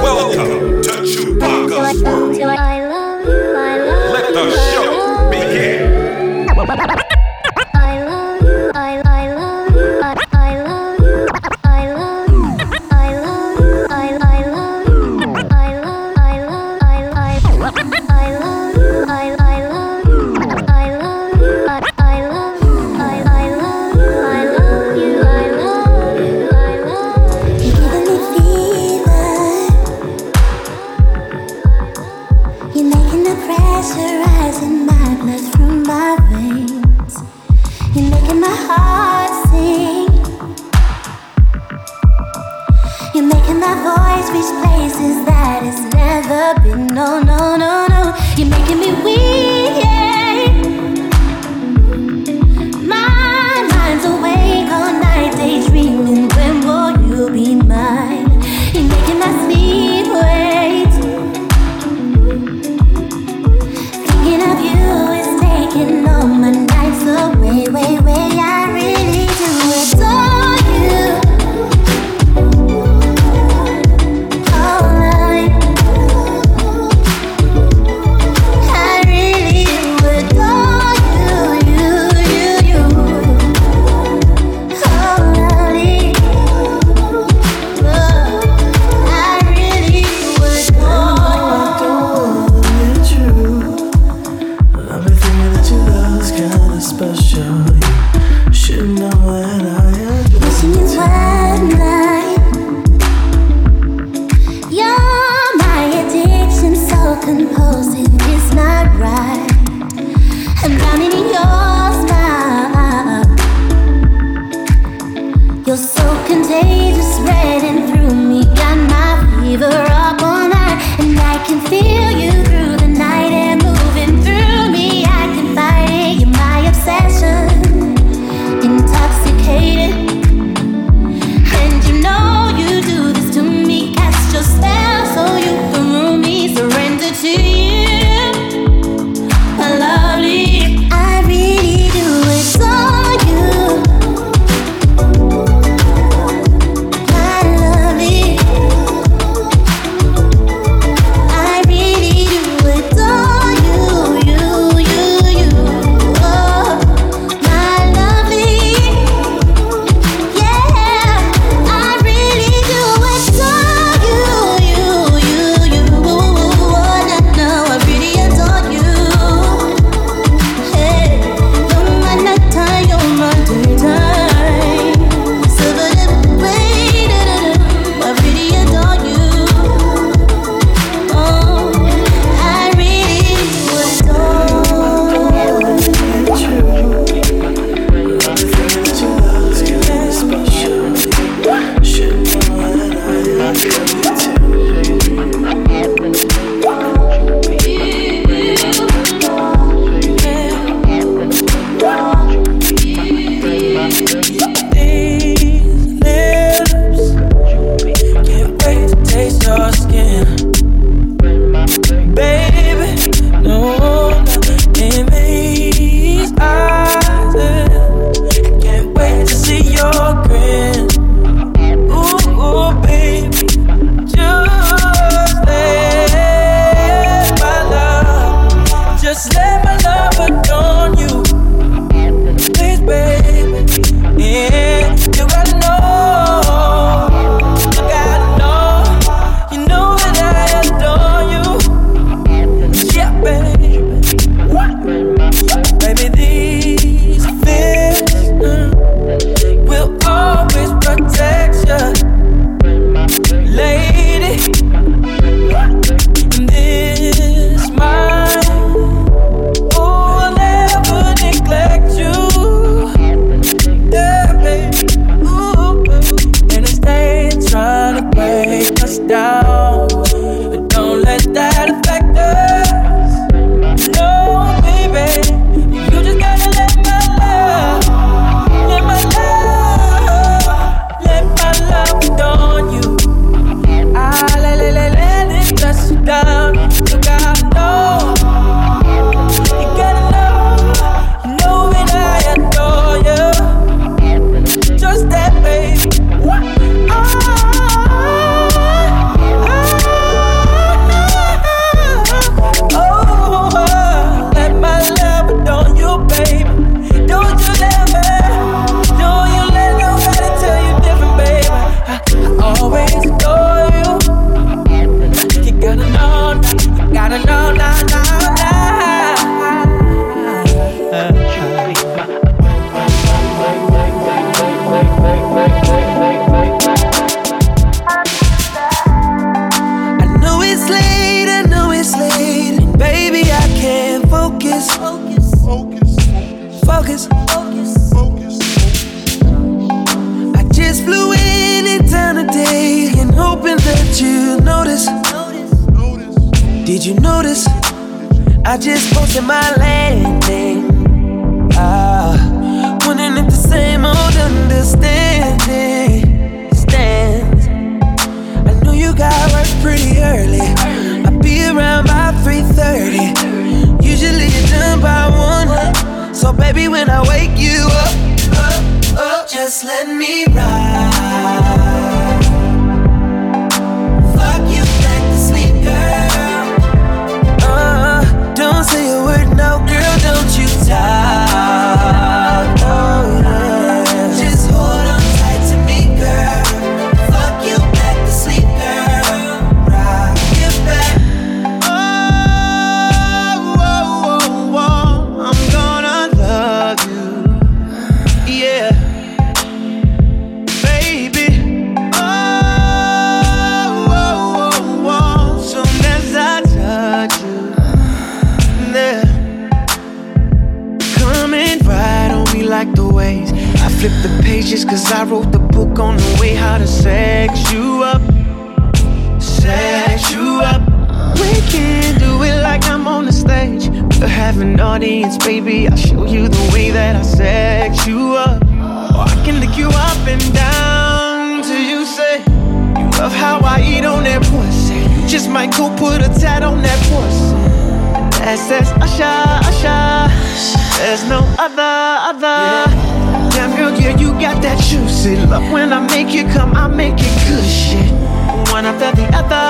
Welcome to Chewbacca's World. I love I love Let the show begin. Audience, baby. I'll show you the way that I sex you up. Or I can lick you up and down till you say you love how I eat on that pussy. You just might go put a tat on that pussy. And that says Usher, Usher. There's no other, other. Damn girl, yeah, you got that juicy love. When I make you come, I make it good shit one after the other.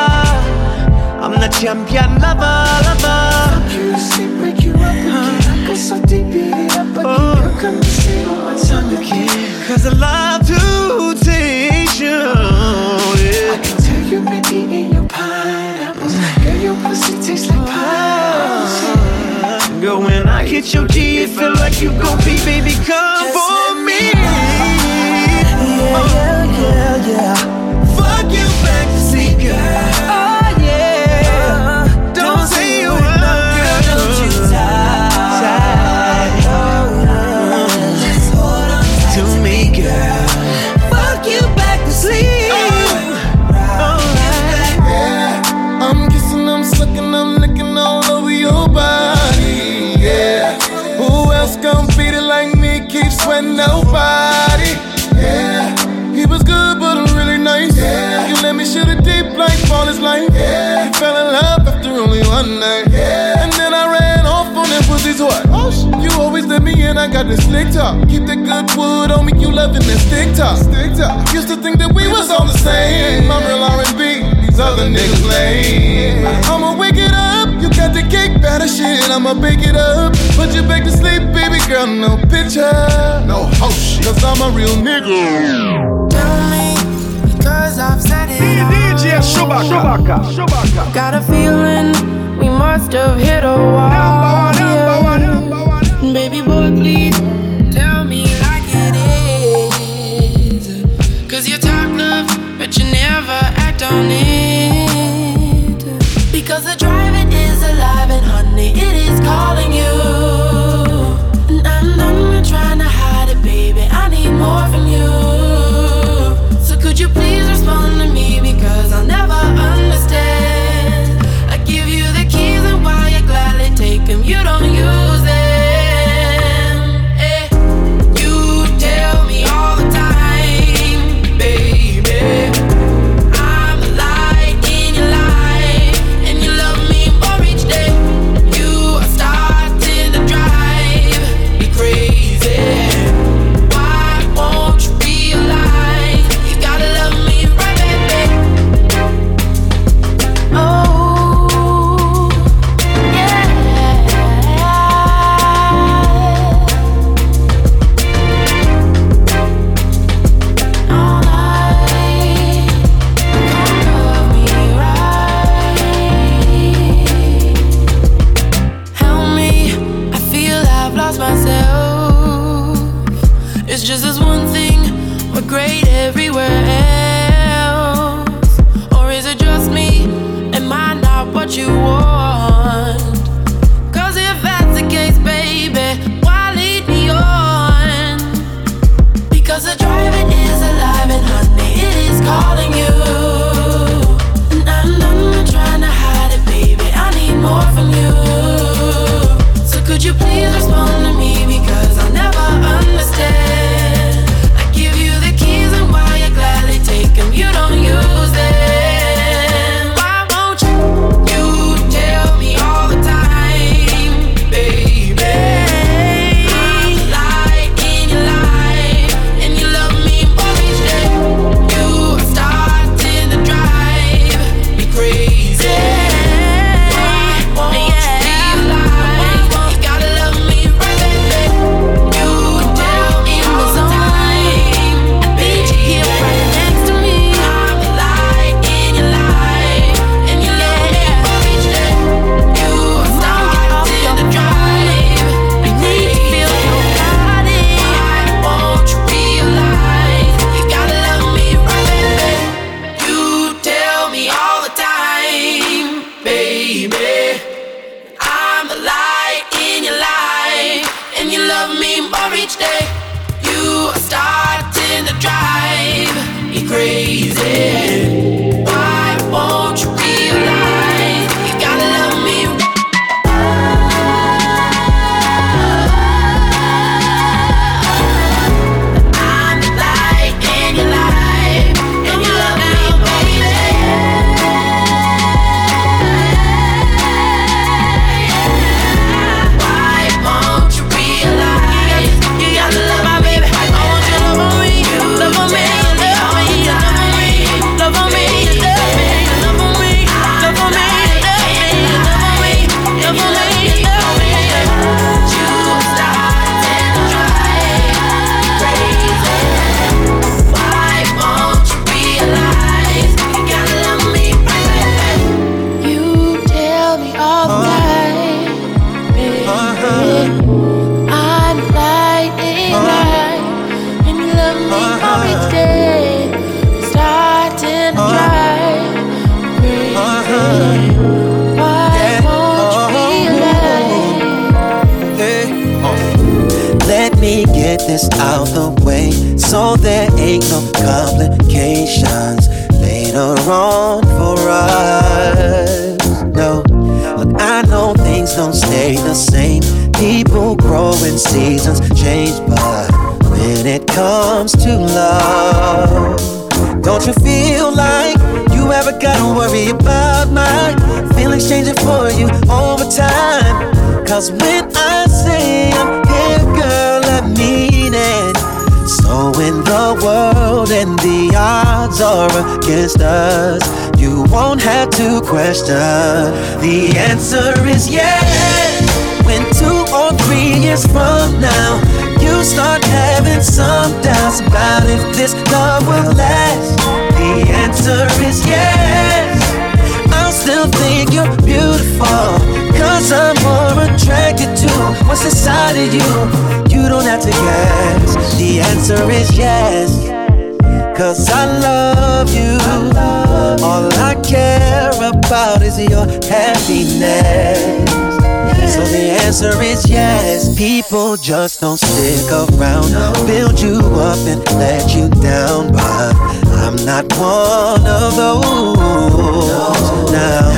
I'm the champion lover, lover. Fuck you, sleep, wake you up again. I go so deep, beat it up again. Oh. Come and sit on my tongue again. Cause I love to taste you. Yeah. I can tell you've been eating your pineapples. Girl, your pussy tastes like pineapples. Girl, when I hit your G, it feel like you gon' be, baby, come for me. Yeah, uh. yeah, yeah, yeah. Fuck you back to sleep, girl. Oh. I got this slick talk. Keep that good wood on me, you loving that stick talk. Stick talk. Used to think that we was on the same. I'm real R&B, these other niggas lame. I'ma wake it up, you got the cake batter shit. I'ma bake it up, put you back to sleep, baby girl. No picture, no hoe shit. Cause I'm a real nigga. Tell me, because I've said it all. DJ Chewbacca. Chewbacca. Got a feeling we must have hit a wall. Baby boy, please tell me like it is. Cause you talk love, but you never act on it. Because the driving is alive and honey, it is calling you. For each day. reach. Seasons change, but when it comes to love, don't you feel like you ever gotta worry about my feelings changing for you over time? Cause when I say I'm here, girl, I mean it. So when the world and the odds are against us, you won't have to question. The answer is yes. Years from now, you start having some doubts about if this love will last, the answer is yes. I'll still think you're beautiful. Cause I'm more attracted to what's inside of you. You don't have to guess. The answer is yes. Cause I love you. All I care about is your happiness. So the answer is yes. People just don't stick around, build you up and let you down. But I'm not one of those. Now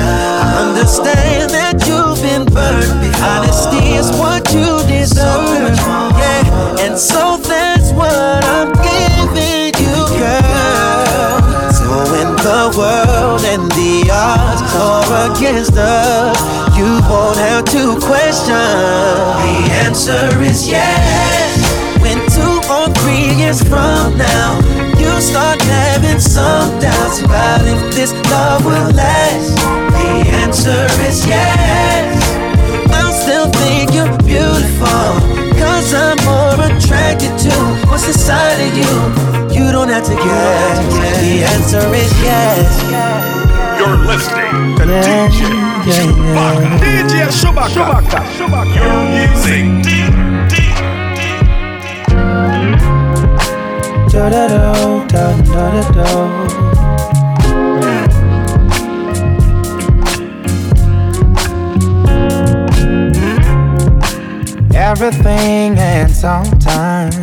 I understand that you've been burned. Honesty is what you deserve. Yeah, and so that's what I'm world and the odds are against us, you won't have to question. The answer is yes. When two or three years from now, you start having some doubts about if this love will last. The answer is yes. I'll still think you're beautiful. Cause I'm more attracted to what's inside of you. You don't have to guess. The answer is yes. You're listening to DJ Chewbacca. DJ Chewbacca. Chewbacca. Your music. Deep, deep, Da da da da da da da. Everything and sometimes,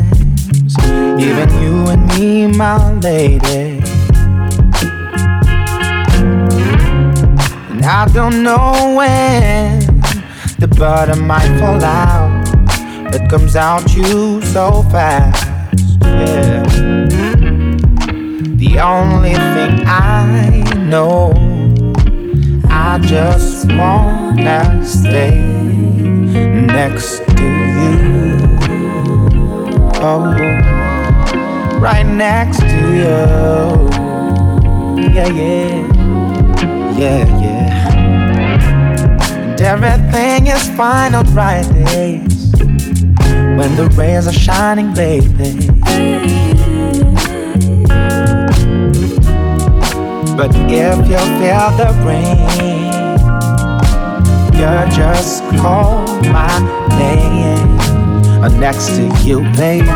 even you and me, my lady. And I don't know when the butter might fall out. It comes out you so fast. Yeah. The only thing I know, I just wanna stay next Oh, right next to you. Yeah, yeah, yeah, yeah. And everything is fine on Fridays when the rays are shining, baby. But if you feel the rain, you're just call my name. Next to you, baby,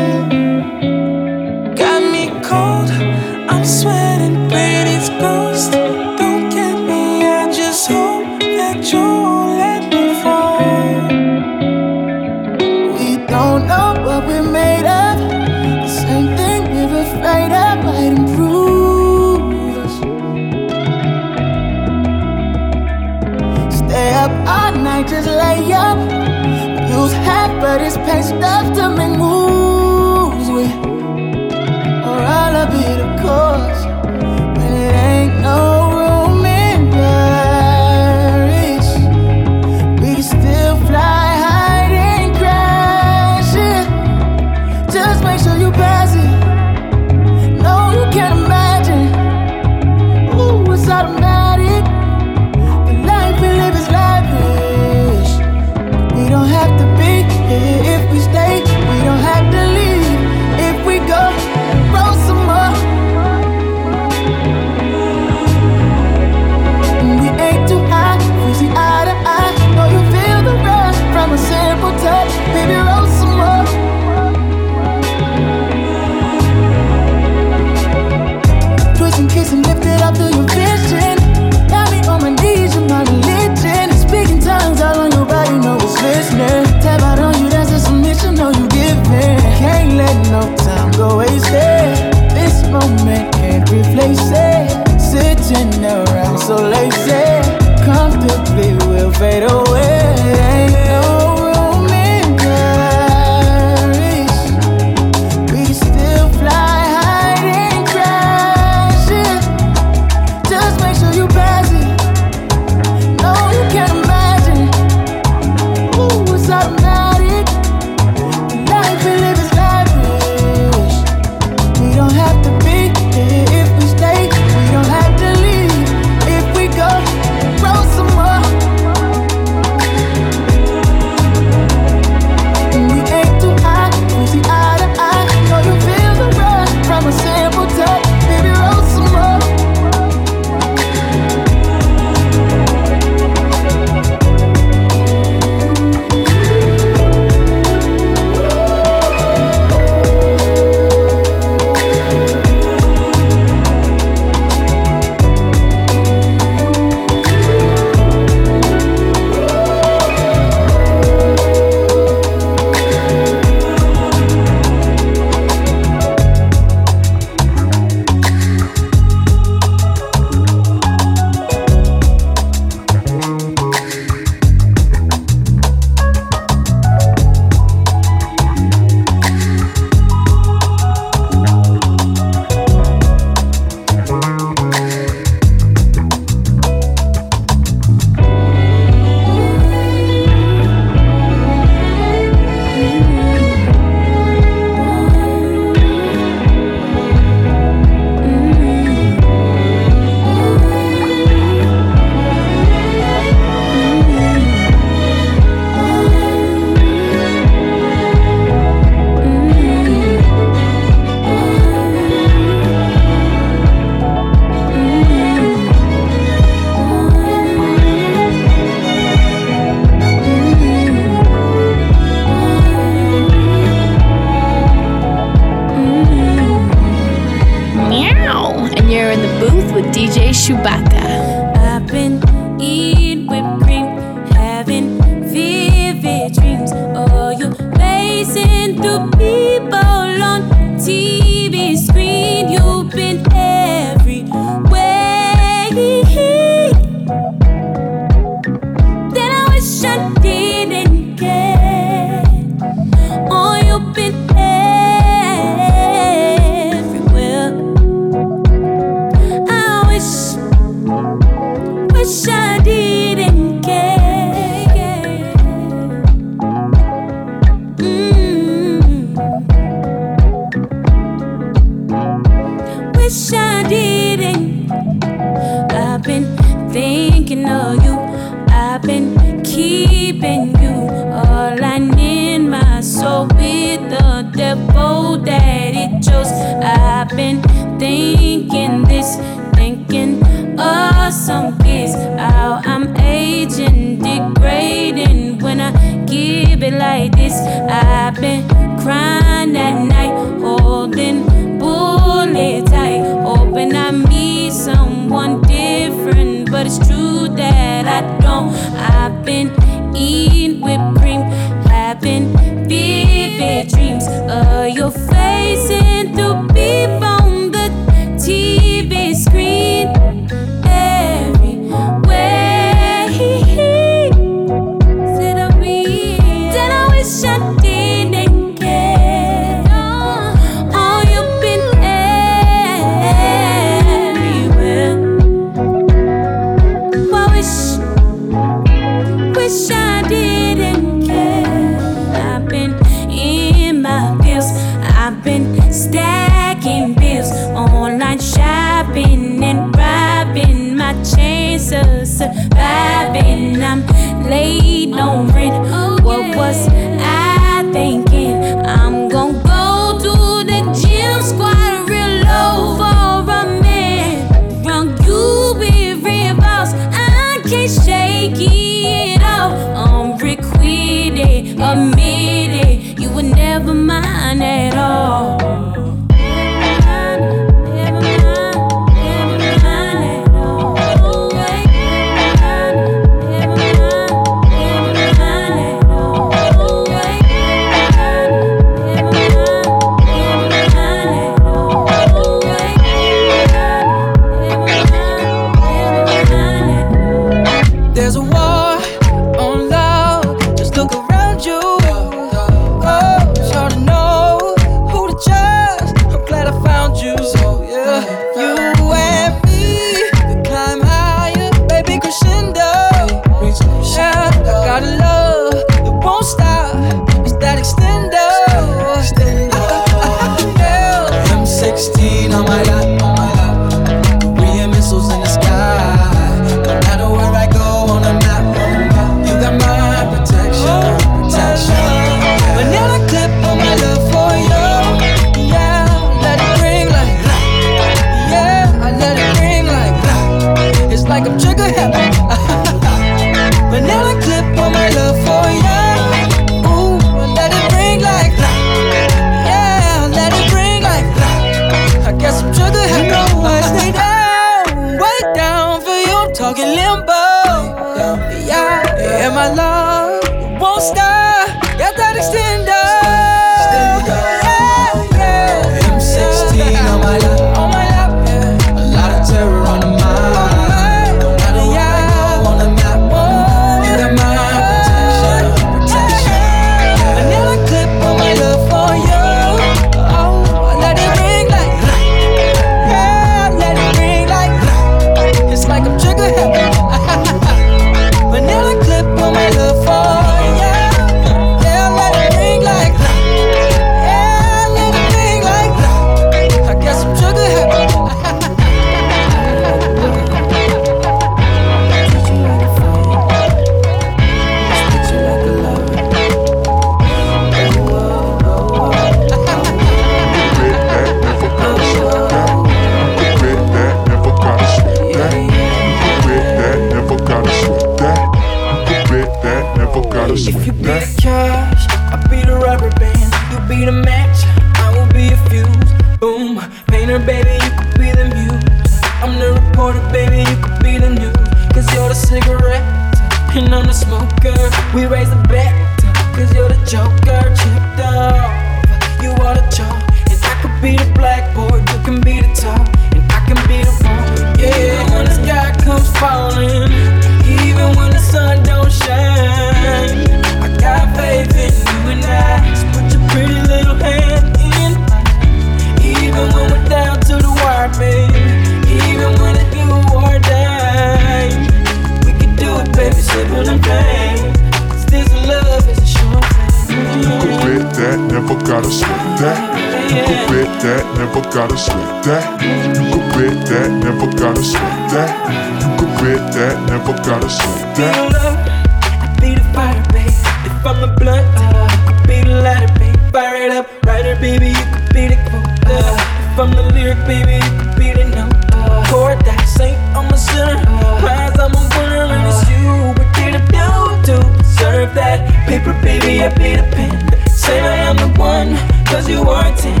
baby, a pen. Say I am the one, cause you are ten.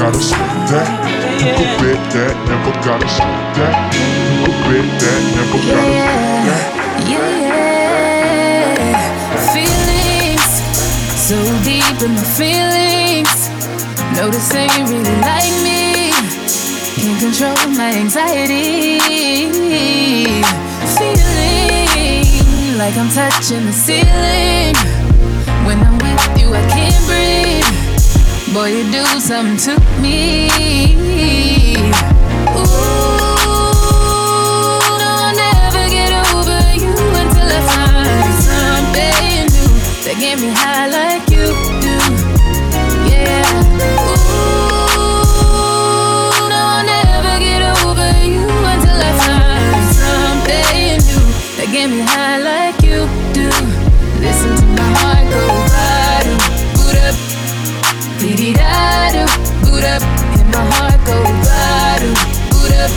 Gotta sweat that. You quit that, never gotta sweat that. You quit that, never gotta sweat that. Yeah, feelings so deep in my feelings. Notice they really like me. Can't control my anxiety. Feeling like I'm touching the ceiling. Boy, you do something to me. Ooh, no, I'll never get over you until I find something new that get me high boot up, and my heart go bottom, boot up,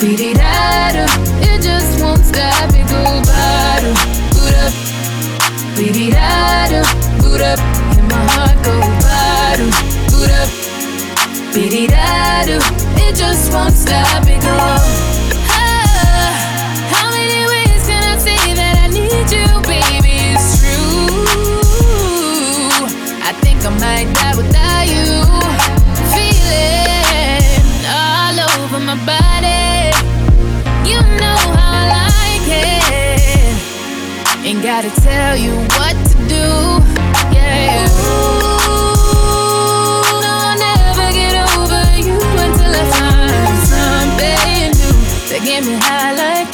dee da do. It just won't stop, it go bottom, boot up, dee da do, boot up, and my heart go bottom, boot up, dee da do. It just won't stop, gotta tell you what to do. Yeah. Ooh, no, I'll never get over you until I find something new that get me high like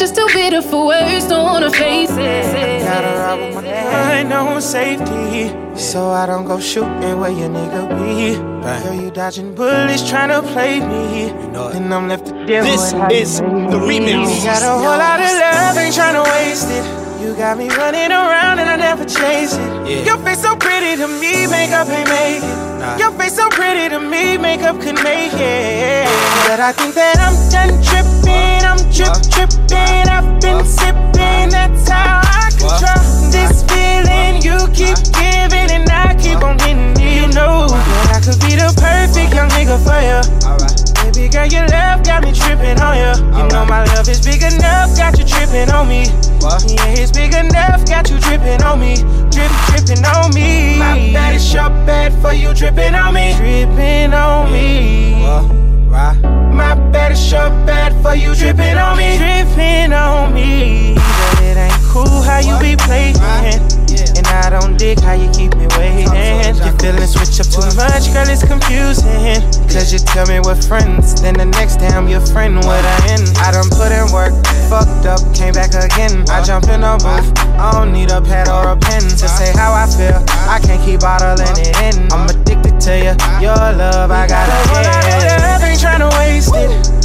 That's just too bitter for words, don't wanna face it. Gotta ride with my mind on safety. So I don't go shooting where your nigga be. Girl, you dodging bullets trying to play me. And I'm left to deal This with how you is made the me. remix. Got a whole lot of love, ain't trying to waste it. You got me running around and I never chase it. Your face so pretty to me, makeup ain't make it. Your face so pretty to me, makeup could make it. But I think that I'm done tripping, I'm trip tripping. I've been sipping, that's how I control this feeling. You keep giving and I keep on getting it. You know that I could be the perfect young nigga for you. Baby girl, your love got me tripping on you. You know my love is big enough, got you tripping on me. Yeah, it's big enough, got you tripping on me. Drip, tripping on me. My bad is your bad for you tripping on me. Tripping on me. My bad is your bad for you tripping on me. Tripping on me. But it ain't cool how you be playing. I don't dig how you keep me waiting. Your feelings switch up too much, girl, it's confusing. Cause you tell me we're friends, then the next day I'm your friend, what I end. I done put in work, fucked up, came back again. I jump in a booth, I don't need a pad or a pen to say how I feel. I can't keep bottling it in. I'm addicted to you, your love, I gotta get. Love ain't tryna waste it.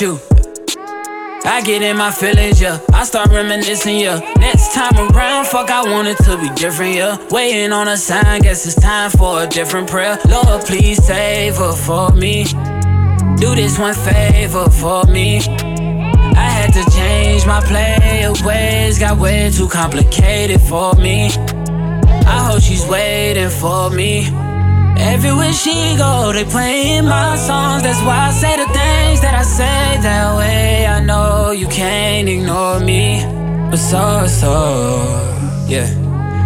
You. I get in my feelings, yeah. I start reminiscing, yeah. Next time around, fuck, I want it to be different, yeah. Waiting on a sign, guess it's time for a different prayer. Lord, please save her for me. Do this one favor for me. I had to change my play of ways, got way too complicated for me. I hope she's waiting for me. Everywhere she go, they playing my songs. That's why I say the things that I say that way. I know you can't ignore me, but so so, yeah.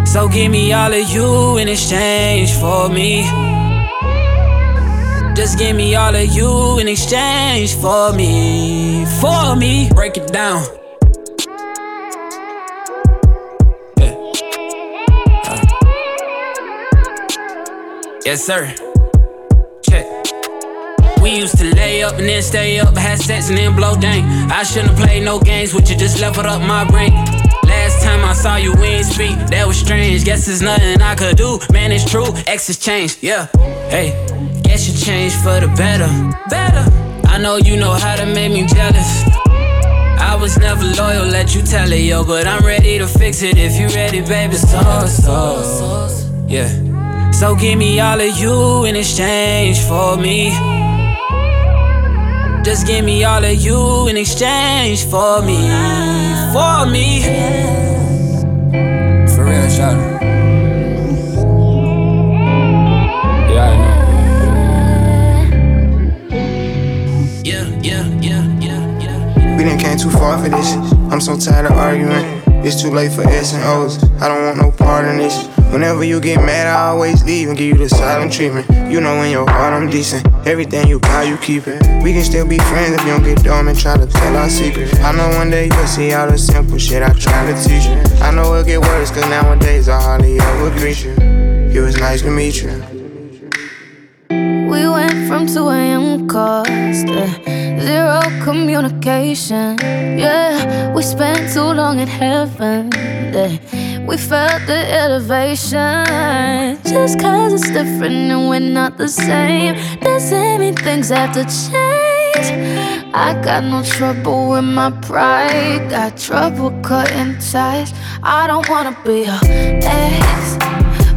So give me all of you in exchange for me. Just give me all of you in exchange for me, for me. Break it down. Yes, sir. Check. We used to lay up and then stay up, had sex and then blow dang. I shouldn't have played no games with you, just leveled up my brain. Last time I saw you, we ain't speak. That was strange. Guess there's nothing I could do. Man, it's true. Exes changed, yeah. Hey, guess you changed for the better. Better. I know you know how to make me jealous. I was never loyal, let you tell it, yo. But I'm ready to fix it if you ready, baby. So, so, yeah. So give me all of you in exchange for me. Just give me all of you in exchange for me, for me. For real, shout out. Yeah, I know. Yeah, yeah, yeah, yeah, yeah. We done came too far for this. I'm so tired of arguing. It's too late for S and O's. I don't want no part in this. Whenever you get mad, I always leave and give you the silent treatment. You know in your heart I'm decent. Everything you buy, you keep it. We can still be friends if you don't get dumb and try to tell our secrets. I know one day you'll see all the simple shit I try to teach you. I know it'll get worse, cause nowadays I hardly ever greet you. It was nice to meet you. We went from 2 a.m. calls to zero communication. Yeah, we spent too long in heaven. Yeah, we felt the elevation. Just cause it's different and we're not the same, doesn't mean things have to change. I got no trouble with my pride, got trouble cutting ties. I don't wanna be your ex.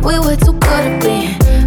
We were too good at being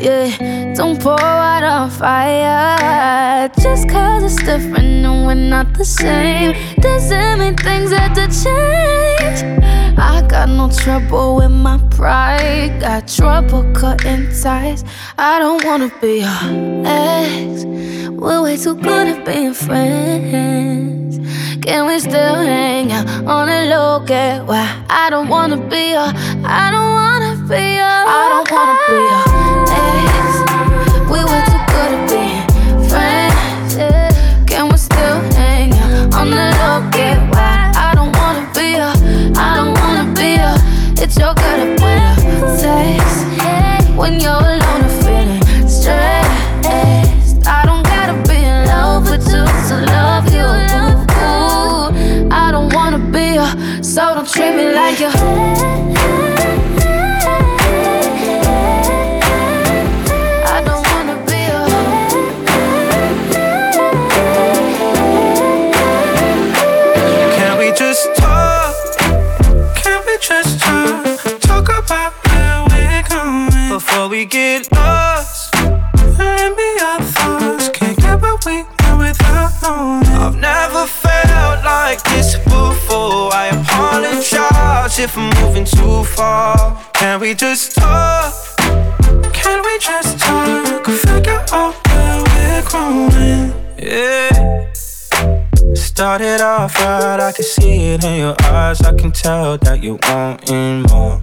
Yeah, don't pour out on fire. Just cause it's different and we're not the same. Doesn't mean things have to change. I got no trouble with my pride. Got trouble cutting ties. I don't wanna be your ex. We're way too good at being friends. Can we still hang out on the low? Get why I don't wanna be your. I don't. I don't wanna be your ex. We were too good at being friends. Can we still hang out on the low? I don't wanna be your. I don't wanna be your. It's your at when you're alone and feeling stressed. I don't gotta be in love with you to love you. I don't wanna be your. So don't treat me like you. We get lost. And be our thoughts. Can't get what we want without knowing. I've never felt like this before. I apologize if I'm moving too far. Can we just talk? Can we just talk? Figure out where we're growing. Yeah. Started off right, I can see it in your eyes. I can tell that you wanting more.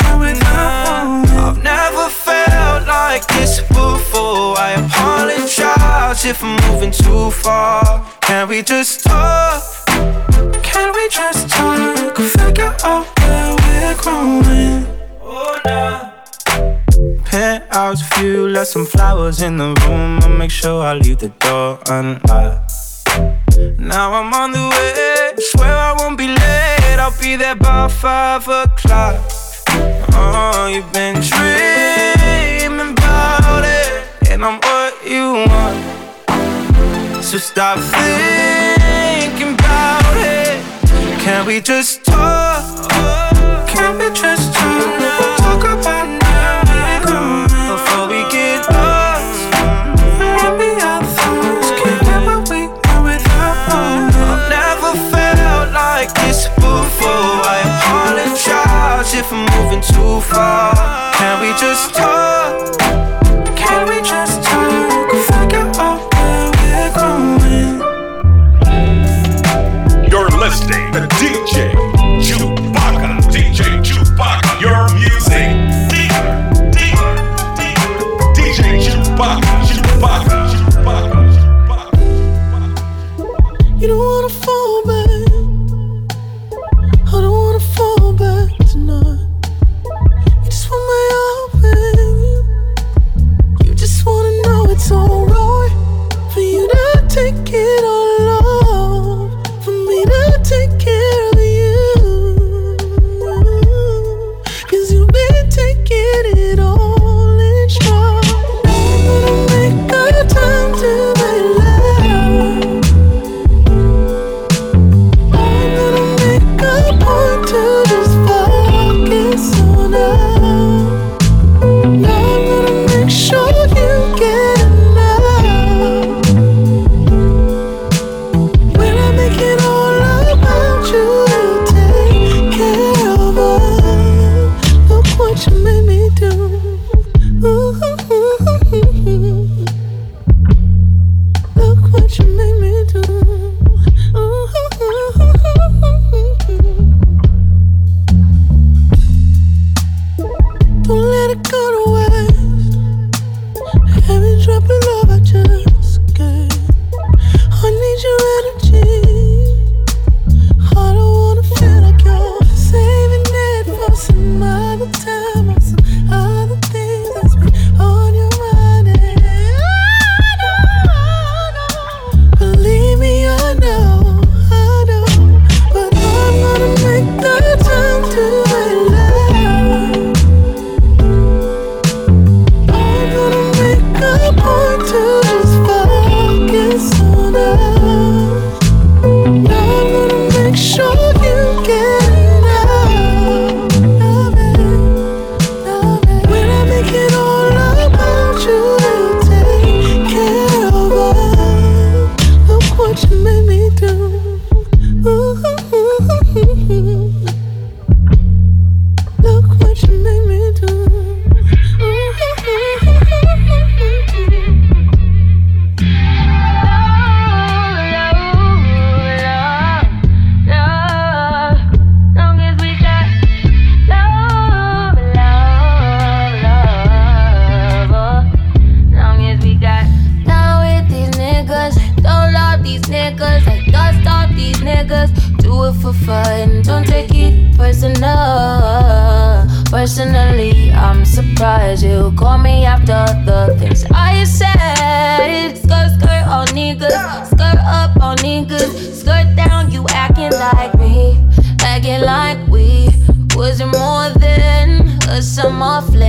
I've never felt like this before. I apologize if I'm moving too far. Can we just talk? Can we just talk? Figure out where we're growing. Oh, nah. Penthouse view, left some flowers in the room. I'll make sure I leave the door unlocked. Now I'm on the way, swear I won't be late. I'll be there by five o'clock. Oh, you've been dreaming about it, and I'm what you want. So stop thinking about it. Can we just talk? Can we just talk? Talk about far. Can we just talk? Can we just talk? Figure out where we're going. You're listening to DJ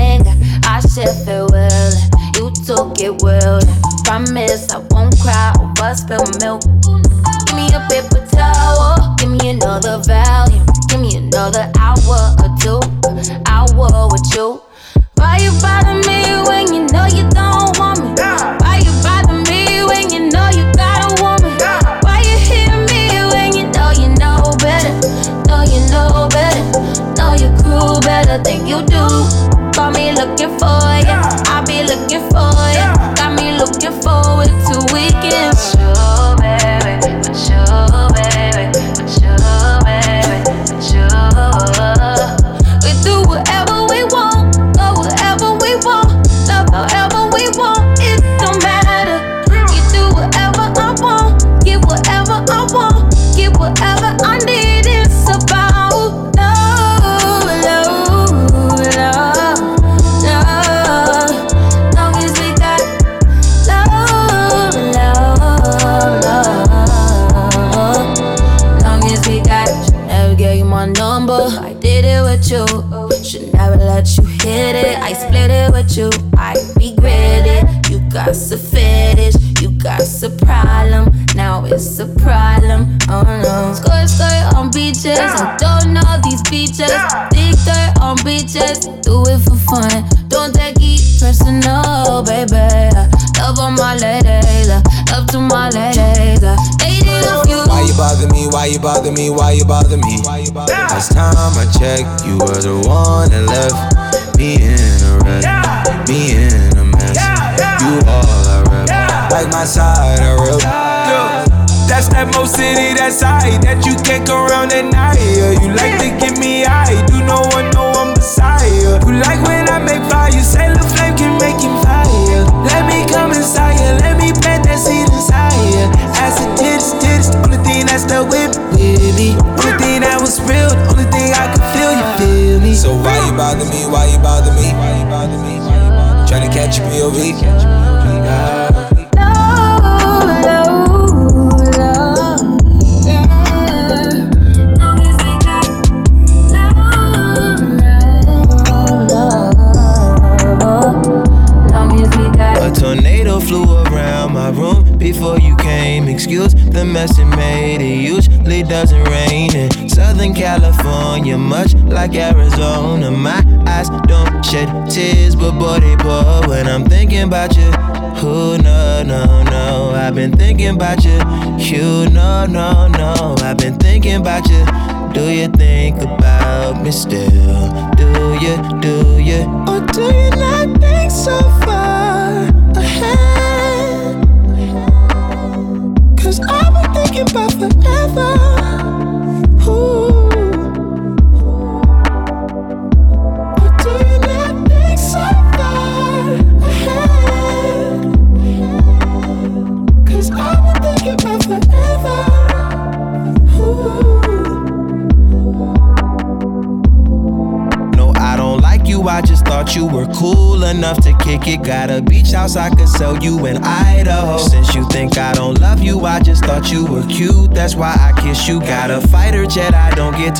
fling. I said farewell, you took it well. Promise I won't cry over spilled milk. Give me a paper towel, give me another volume, give me another hour or two, hour with you. Why you bother me when you know you don't want me? Why you bother me when you know you got a woman? Why you hit me when you know you know better? Know you know better, know your crew better than you do. Got me looking for ya, I be looking for ya. Got me looking forward to weekends. Sure, got a fetish. You got a problem. Now it's a problem. Oh no. Skirt, skirt on beaches. I don't know these beaches. Dig dirt on beaches. Do it for fun. Don't take it personal, baby. Love on my ladies. Love to my ladies. Why you bother me? Why you bother me? Why you bother me? Last time I checked, you were the one that left me in a wreck, me in. You all I rep, like my side I rep. That's that Mo City, that side that you can't go around at night. Yeah, You like to get me high, do no one know I'm beside you. You like when I make fire, you say the flame can make him fire. Let me come inside you, let me plant that seed inside you. Acid tits, tits, only thing that's stuck with with me. Only thing that was real, only thing I could feel, you feel me. So why you bother me? Why you bother me? Catch a POV.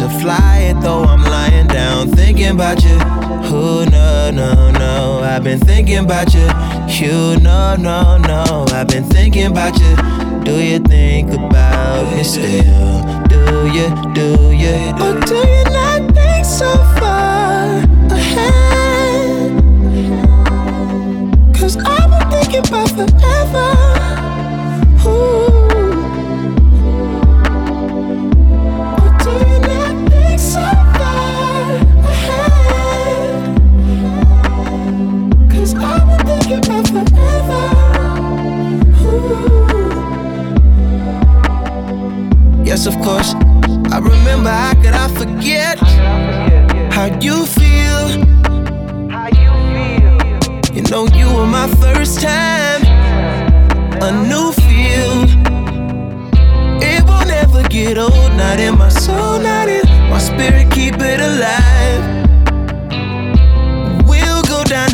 To fly it though. I'm lying down thinking about you. Who, no, no, no. I've been thinking about you. You, no, no, no. I've been thinking about you. Do you think about me still? Do you, do you? Or do you not think so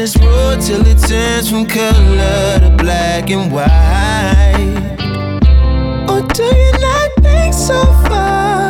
this road till it turns from color to black and white. Or do you not think so far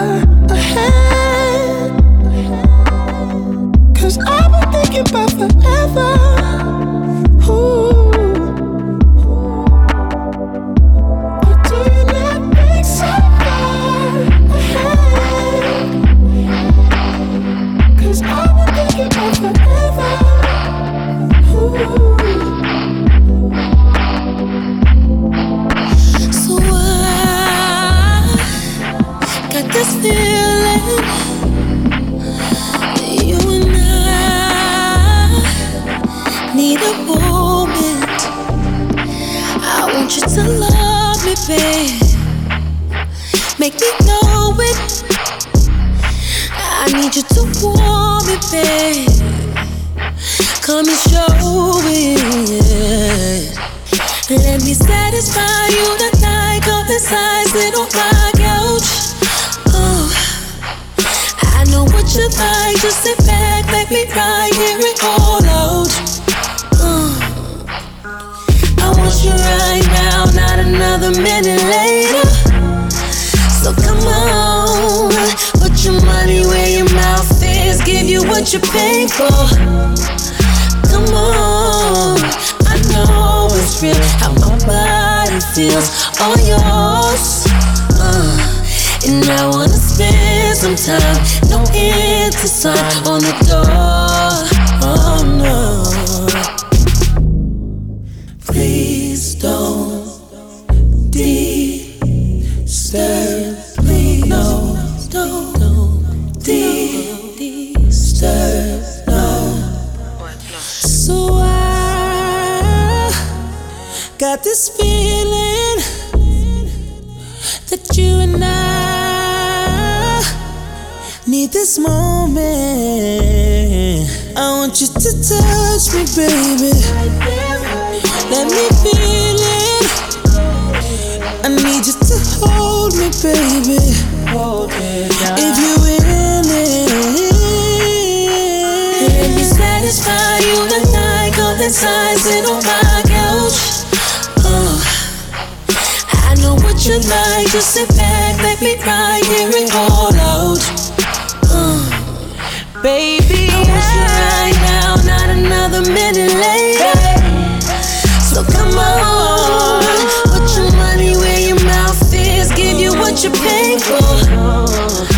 love. Make me know it. I need you to want me, babe. Come and show it. Let me satisfy you tonight. Come inside, sit on my couch. Oh, I know what you like. Just sit back, let me right here another minute later. So come on, put your money where your mouth is. Give you what you pay for. Come on, I know it's real. How my body feels, all yours. Uh, and I wanna spend some time. No answer sign on the door. Oh no. Got this feeling that you and I need this moment. I want you to touch me, baby. Let me feel it. I need you to hold me, baby. If you in it, let me satisfy you tonight. Come inside, sit on my couch. Like. Just sit back, let me right here and all out. Uh, baby, I want you right now, not another minute later. So come on, put your money where your mouth is. Give you what you pay for.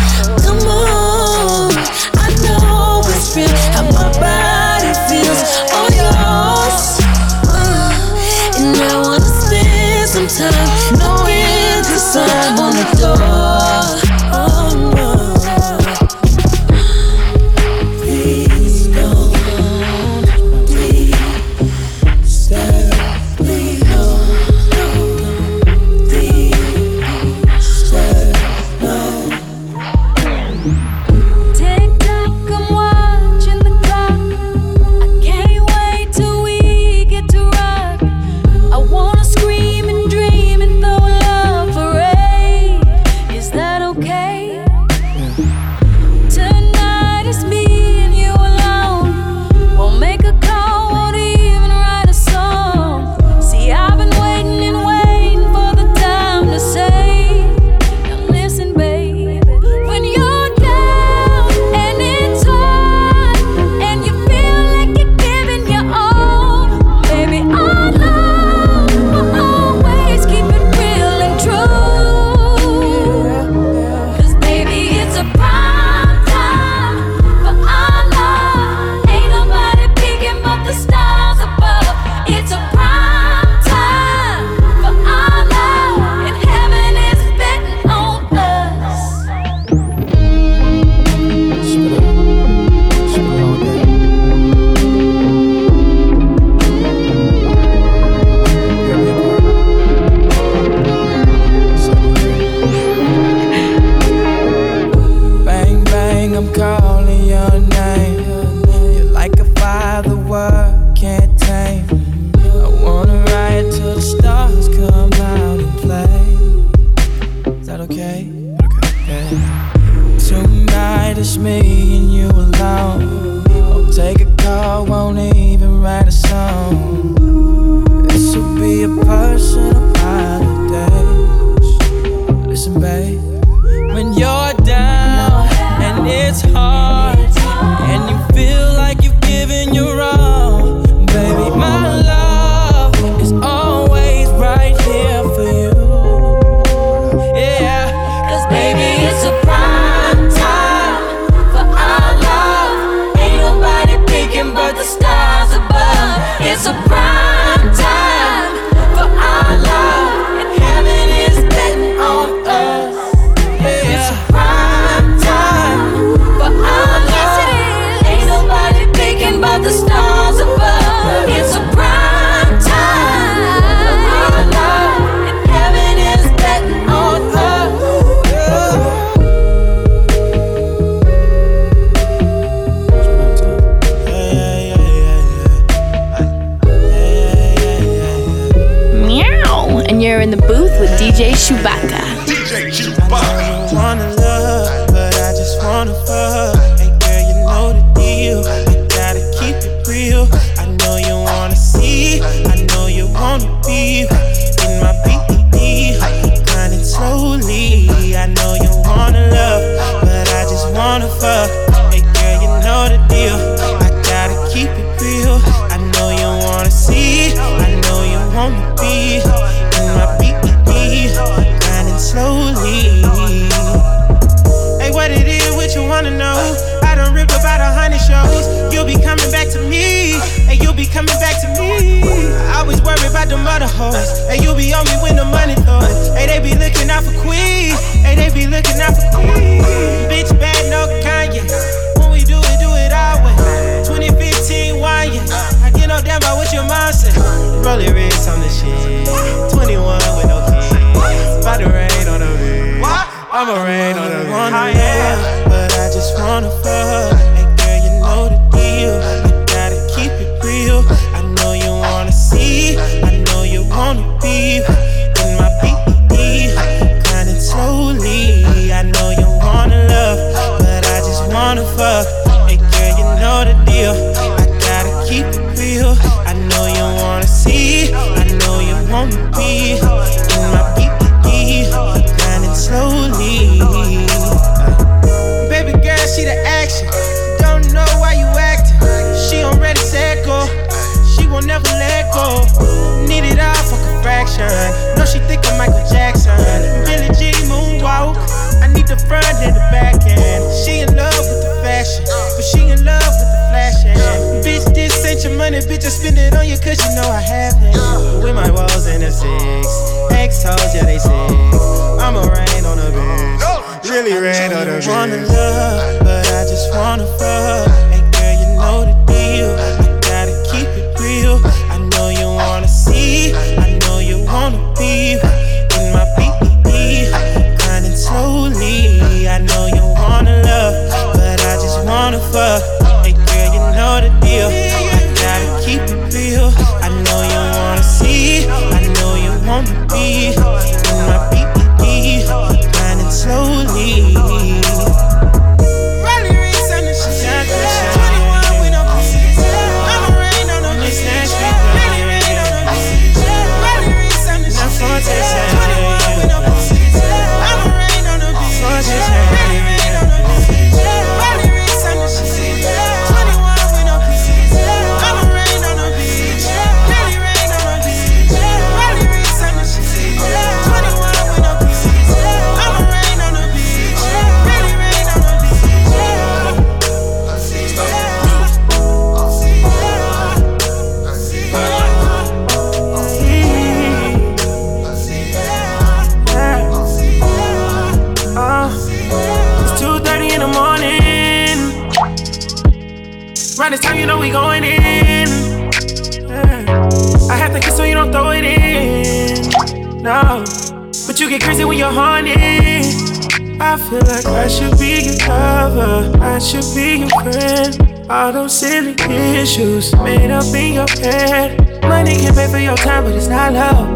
I feel like I should be your lover, I should be your friend. All those silly issues made up in your head. Money can pay for your time, but it's not love.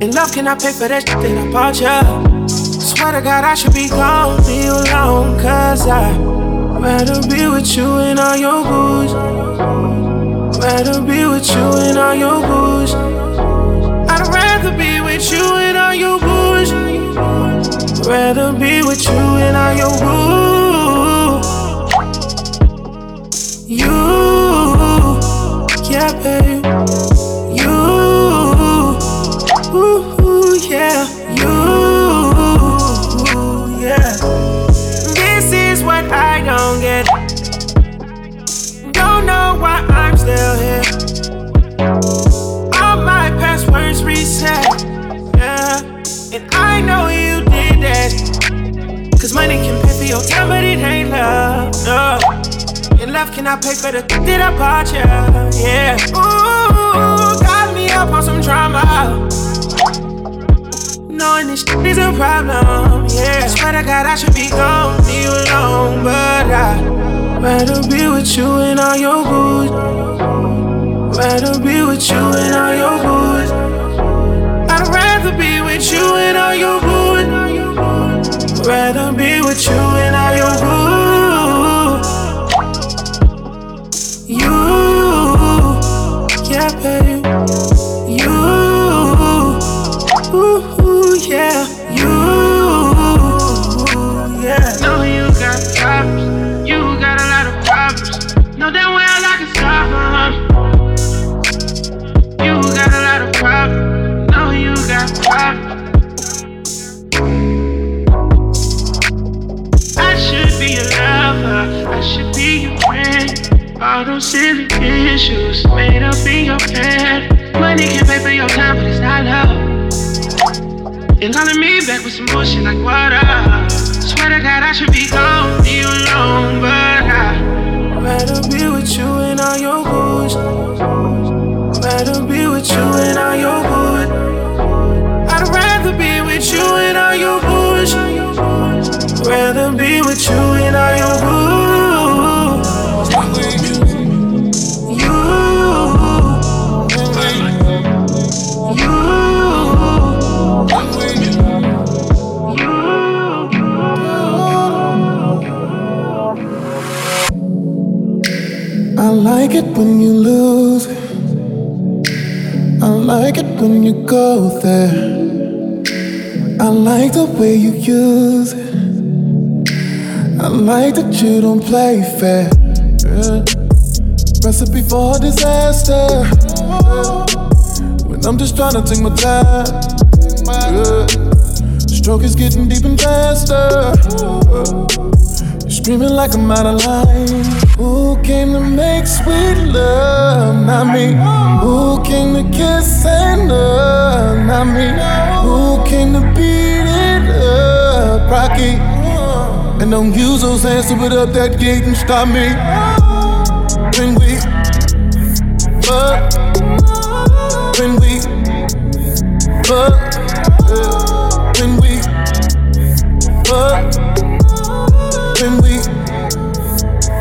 And love cannot pay for that shit that I bought you. Swear to God, I should be gone, be alone, cause I rather be with you and all your booze. Rather be with you and all your booze. I'd rather be with you and all your Rather be with you and all your rules. You, yeah, babe. You, ooh, yeah. You, yeah. This is what I don't get. Don't know why I'm still here. All my passwords reset. Yeah. And I know you. Cause money can pay for your time, but it ain't love. No. and love cannot pay for the th- that I bought you. Yeah. Ooh, got me up on some drama. Knowing this shit is a problem. Yeah. Swear to God, I should be gone, be alone, but I rather be with you and all your booze. Rather be with you and all your booze. I'd rather be with you and all your booze. Rather be with you and your good. You, yeah, babe. All those silly issues made up in your head. Money can pay for your time, but it's not love. And calling me back with some bullshit like water. Swear to God, I should be gone, be alone, but I rather be with you and all your goods. Rather be with you you go there. I like the way you use it. I like that you don't play fair. Yeah. Recipe for disaster. When I'm just trying to take my time. Yeah. Stroke is getting deep and faster. You're screaming like I'm out of line. Who came to make sweet love? Not me. Who came to kiss and love? Not me. Who came to beat it up? Rocky. And don't use those hands to put up that gate and stop me. When we fuck, when we fuck, yeah. when we fuck, when we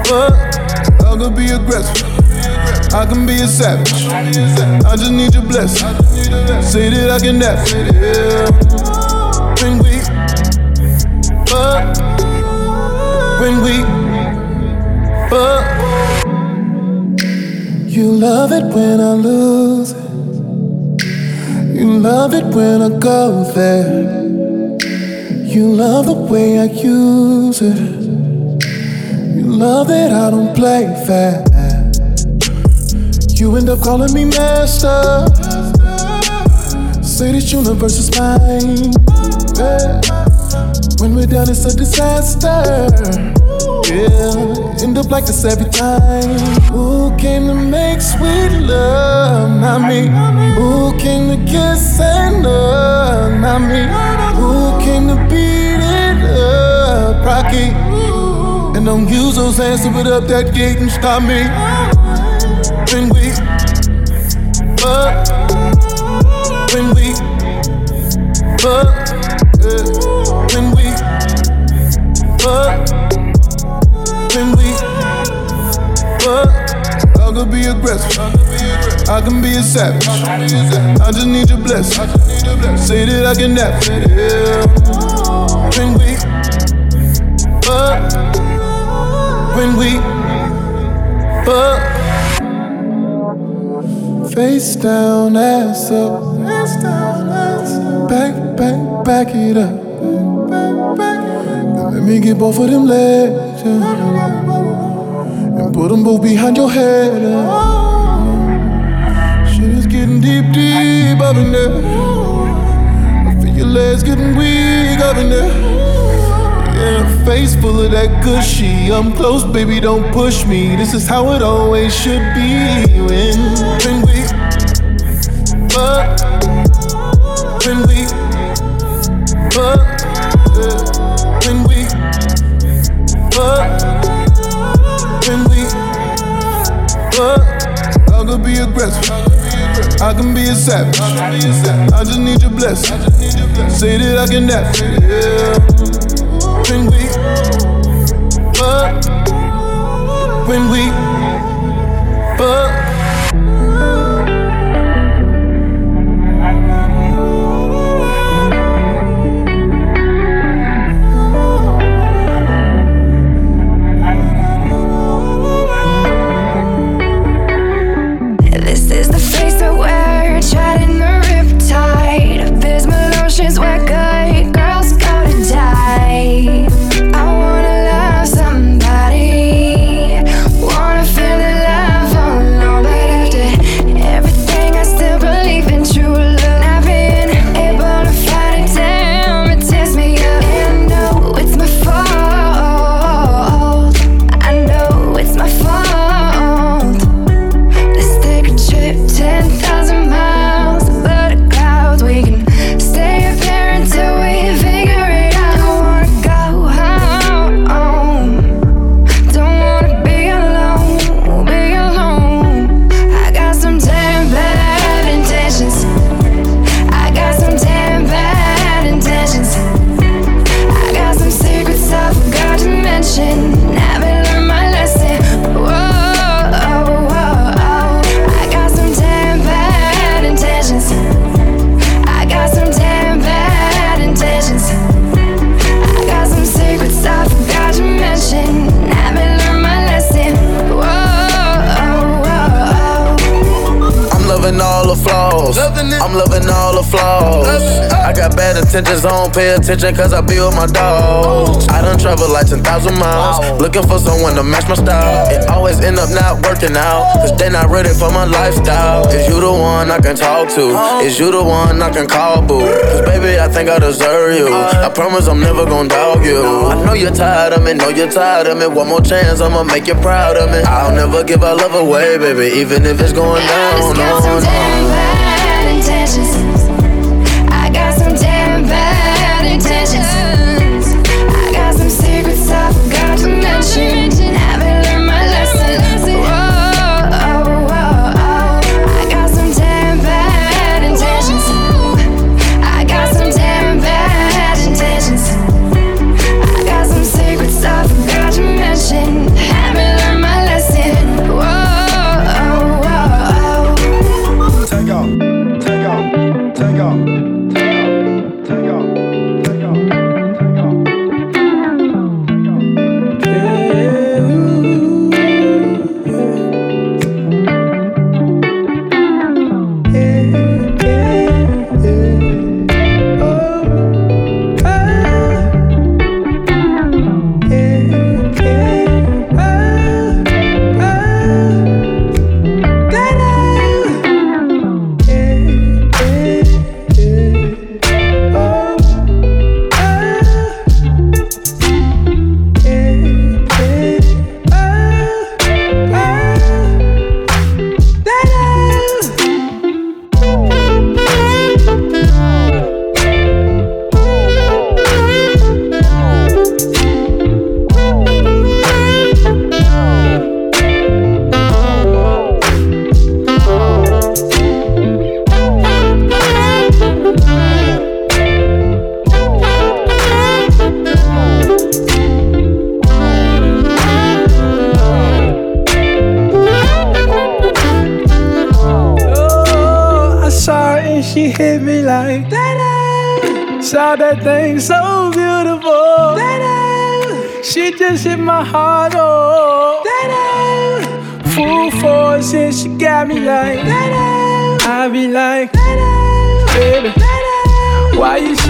fuck, can be aggressive. I can be a savage. I just need your blessing. Say that I can. Yeah. When we fuck, when we fuck. You love it when I lose it. You love it when I go there. You love the way I use it. Love that I don't play fair. You end up calling me master. Say this universe is mine. Yeah. When we're done, it's a disaster. Yeah, end up like this every time. Who came to make sweet love? Not me. Who came to kiss and love? Not me. Who came to beat it up? Rocky. And don't use those hands to put up that gate and stop me. When we fuck, when we fuck, yeah. when we fuck, when we fuck, I could be aggressive. I can be a savage. I just need your blessing. Say that I can nap. Yeah. When we fuck, when we fuck. Face down, ass up. Back, back, back it up. Now let me get both of them legs. yeah. And put them both behind your head. yeah. Shit is getting deep, deep up in there. I feel your legs getting weak up in there. Yeah, face full of that gushy. I'm close, baby, don't push me. This is how it always should be. When, when we fuck, when we fuck, when we fuck, when we But I could be aggressive. I can be a savage. I just need your blessing. Say that I can it. Yeah. When we, but when we, but. Intentions, I don't pay attention cause I be with my dogs. I done travel like 10,000 miles, looking for someone to match my style. It always end up not working out, cause they not ready for my lifestyle. Is you the one I can talk to? Is you the one I can call boo? Cause baby, I think I deserve you. I promise I'm never gonna dog you. I know you're tired of me, know you're tired of me. One more chance, I'ma make you proud of me. I'll never give our love away, baby, even if it's going down. No, no.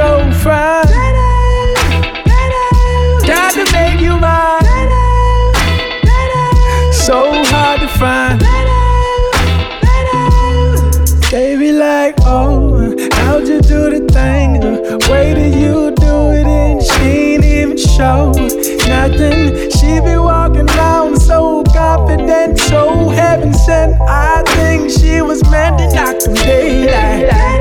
so fried. Tried to make you mine. So hard to find. They be like, oh, how'd you do the thing? Way did you do it and she ain't even show nothing. She be walking down so confident, so heaven sent. I think she was meant to knock some daylight.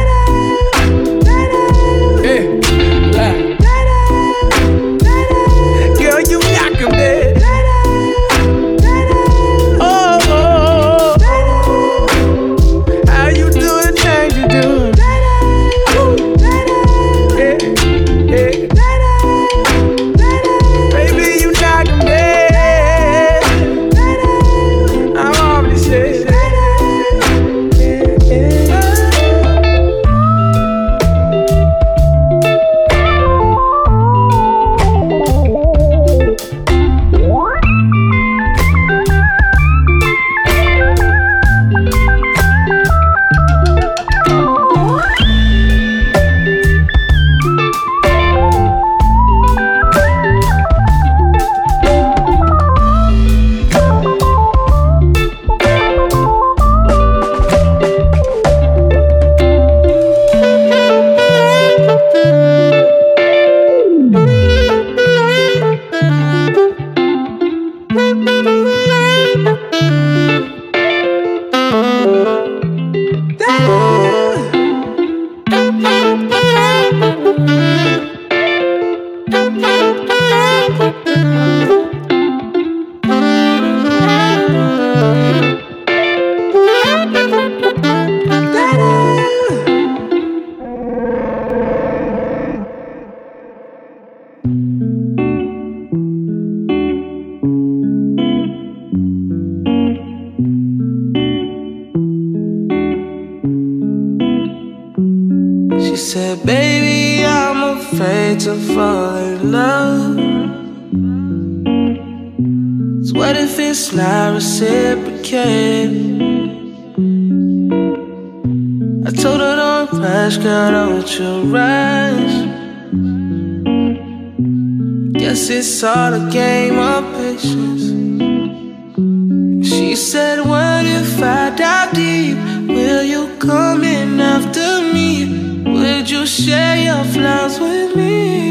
Your